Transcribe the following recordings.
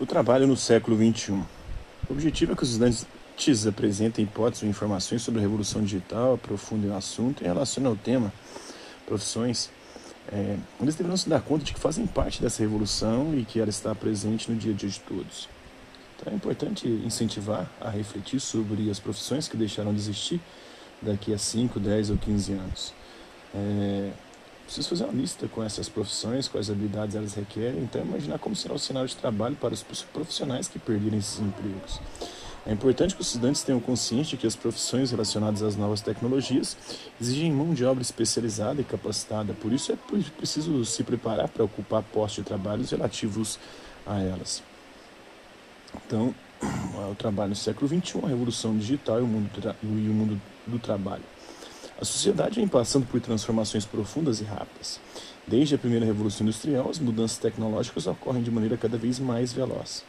O trabalho no século XXI. O objetivo é que os estudantes apresentem hipóteses ou informações sobre a revolução digital, aprofundem o assunto e relacionem ao tema profissões. É, eles deverão se dar conta de que fazem parte dessa revolução e que ela está presente no dia a dia de todos. Então é importante incentivar a refletir sobre as profissões que deixarão de existir daqui a 5, 10 ou 15 anos. É, Preciso fazer uma lista com essas profissões, quais habilidades elas requerem, então imaginar como será o cenário de trabalho para os profissionais que perderem esses empregos. É importante que os estudantes tenham consciência de que as profissões relacionadas às novas tecnologias exigem mão de obra especializada e capacitada, por isso é preciso se preparar para ocupar postos de trabalho relativos a elas. Então, o trabalho no século XXI, a revolução digital e o mundo, e o mundo do trabalho. A sociedade vem passando por transformações profundas e rápidas. Desde a primeira revolução industrial, as mudanças tecnológicas ocorrem de maneira cada vez mais veloz.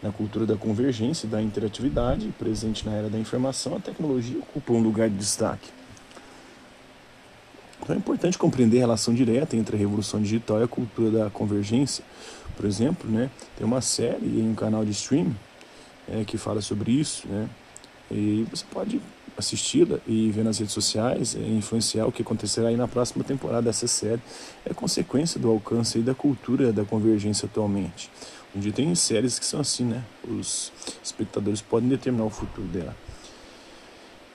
Na cultura da convergência e da interatividade, presente na era da informação, a tecnologia ocupa um lugar de destaque. Então é importante compreender a relação direta entre a revolução digital e a cultura da convergência. Por exemplo, né, tem uma série em um canal de streaming é, que fala sobre isso, né, e você pode assisti-la e ver nas redes sociais, é, influenciar o que acontecerá aí na próxima temporada dessa série, é consequência do alcance e da cultura da convergência atualmente. Onde tem séries que são assim, né? Os espectadores podem determinar o futuro dela.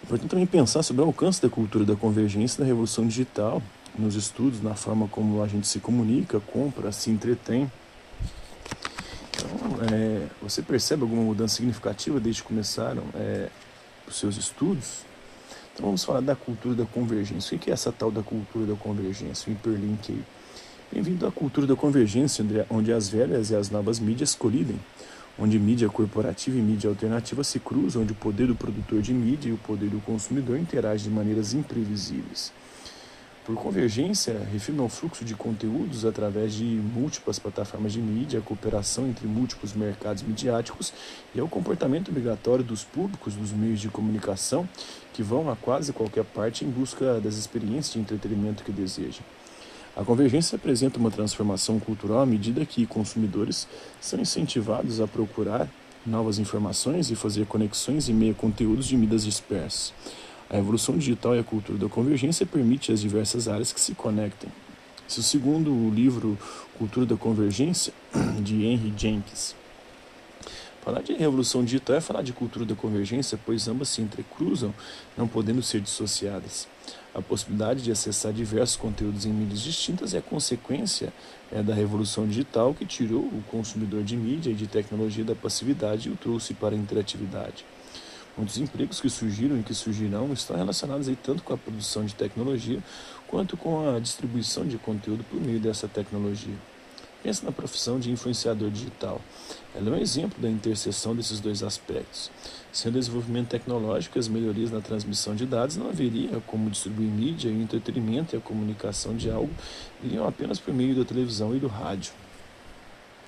É importante também pensar sobre o alcance da cultura da convergência da revolução digital, nos estudos, na forma como a gente se comunica, compra, se entretém. Então, é, você percebe alguma mudança significativa desde que começaram é, os seus estudos. Então vamos falar da cultura da convergência. O que é essa tal da cultura da convergência? O hiperlink Bem-vindo à cultura da convergência, onde as velhas e as novas mídias colidem, onde mídia corporativa e mídia alternativa se cruzam, onde o poder do produtor de mídia e o poder do consumidor interagem de maneiras imprevisíveis. Por convergência, refiro ao fluxo de conteúdos através de múltiplas plataformas de mídia, a cooperação entre múltiplos mercados midiáticos e ao comportamento obrigatório dos públicos dos meios de comunicação que vão a quase qualquer parte em busca das experiências de entretenimento que desejam. A convergência apresenta uma transformação cultural à medida que consumidores são incentivados a procurar novas informações e fazer conexões em meio a conteúdos de mídias dispersas. A evolução digital e a cultura da convergência permite as diversas áreas que se conectem. Esse é o segundo livro Cultura da Convergência, de Henry Jenkins. Falar de revolução digital é falar de cultura da convergência, pois ambas se entrecruzam, não podendo ser dissociadas. A possibilidade de acessar diversos conteúdos em mídias distintas é consequência é, da revolução digital que tirou o consumidor de mídia e de tecnologia da passividade e o trouxe para a interatividade. Muitos empregos que surgiram e que surgirão estão relacionados aí tanto com a produção de tecnologia quanto com a distribuição de conteúdo por meio dessa tecnologia. Pense na profissão de influenciador digital. Ela é um exemplo da interseção desses dois aspectos. Sem o desenvolvimento tecnológico e as melhorias na transmissão de dados, não haveria como distribuir mídia e entretenimento e a comunicação de algo iriam apenas por meio da televisão e do rádio.